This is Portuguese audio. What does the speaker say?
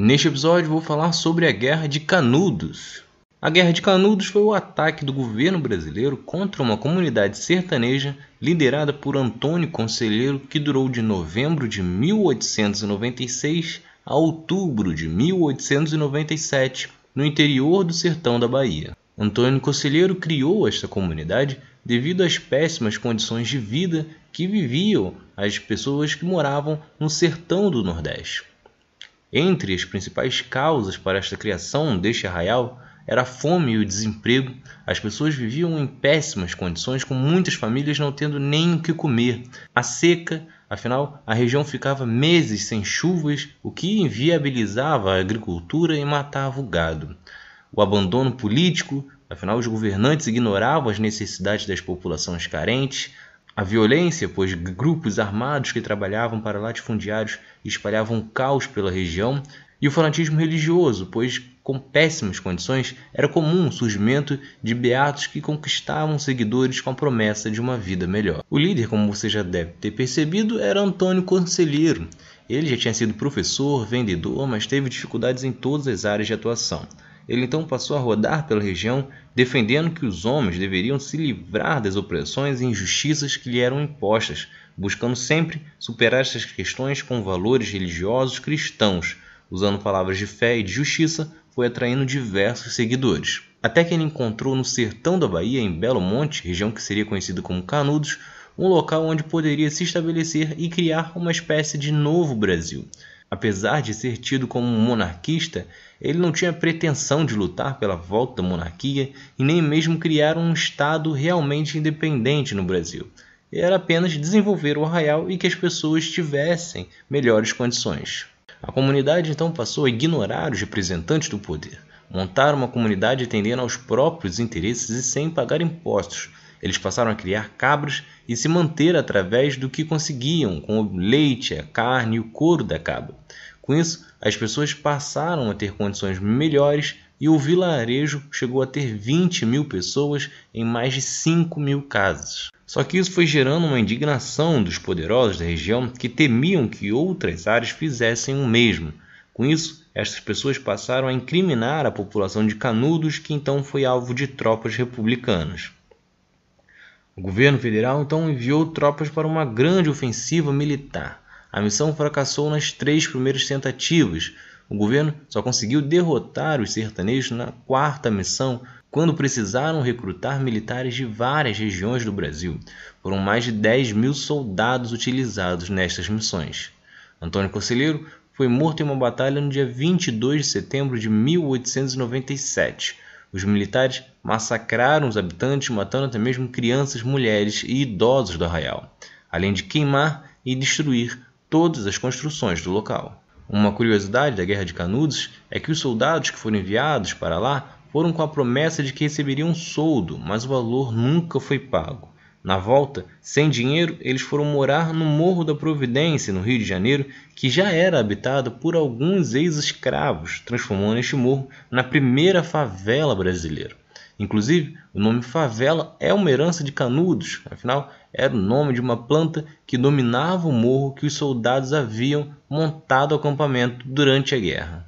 Neste episódio vou falar sobre a Guerra de Canudos. A Guerra de Canudos foi o ataque do governo brasileiro contra uma comunidade sertaneja liderada por Antônio Conselheiro que durou de novembro de 1896 a outubro de 1897 no interior do sertão da Bahia. Antônio Conselheiro criou esta comunidade devido às péssimas condições de vida que viviam as pessoas que moravam no sertão do Nordeste. Entre as principais causas para esta criação deste arraial era a fome e o desemprego. As pessoas viviam em péssimas condições, com muitas famílias não tendo nem o que comer. A seca, afinal, a região ficava meses sem chuvas, o que inviabilizava a agricultura e matava o gado. O abandono político, afinal, os governantes ignoravam as necessidades das populações carentes. A violência, pois grupos armados que trabalhavam para latifundiários espalhavam caos pela região, e o fanatismo religioso, pois com péssimas condições era comum o surgimento de beatos que conquistavam seguidores com a promessa de uma vida melhor. O líder, como você já deve ter percebido, era Antônio Conselheiro. Ele já tinha sido professor, vendedor, mas teve dificuldades em todas as áreas de atuação. Ele então passou a rodar pela região, defendendo que os homens deveriam se livrar das opressões e injustiças que lhe eram impostas, buscando sempre superar essas questões com valores religiosos cristãos. Usando palavras de fé e de justiça, foi atraindo diversos seguidores. Até que ele encontrou no sertão da Bahia, em Belo Monte, região que seria conhecida como Canudos, um local onde poderia se estabelecer e criar uma espécie de novo Brasil. Apesar de ser tido como um monarquista, ele não tinha pretensão de lutar pela volta da monarquia e nem mesmo criar um Estado realmente independente no Brasil. Era apenas desenvolver o arraial e que as pessoas tivessem melhores condições. A comunidade então passou a ignorar os representantes do poder. Montaram uma comunidade atendendo aos próprios interesses e sem pagar impostos. Eles passaram a criar cabras e se manter através do que conseguiam, com o leite, a carne e o couro da cabra. Com isso, as pessoas passaram a ter condições melhores e o vilarejo chegou a ter 20 mil pessoas em mais de 5 mil casas. Só que isso foi gerando uma indignação dos poderosos da região que temiam que outras áreas fizessem o mesmo. Com isso, estas pessoas passaram a incriminar a população de Canudos, que então foi alvo de tropas republicanas. O governo federal então enviou tropas para uma grande ofensiva militar. A missão fracassou nas três primeiras tentativas. O governo só conseguiu derrotar os sertanejos na quarta missão, quando precisaram recrutar militares de várias regiões do Brasil. Foram mais de 10 mil soldados utilizados nestas missões. Antônio Conselheiro foi morto em uma batalha no dia 22 de setembro de 1897. Os militares massacraram os habitantes, matando até mesmo crianças, mulheres e idosos do arraial, além de queimar e destruir todas as construções do local. Uma curiosidade da Guerra de Canudos é que os soldados que foram enviados para lá foram com a promessa de que receberiam um soldo, mas o valor nunca foi pago. Na volta, sem dinheiro, eles foram morar no Morro da Providência, no Rio de Janeiro, que já era habitado por alguns ex-escravos, transformando este morro na primeira favela brasileira. Inclusive, o nome favela é uma herança de Canudos, afinal, era o nome de uma planta que dominava o morro que os soldados haviam montado acampamento durante a guerra.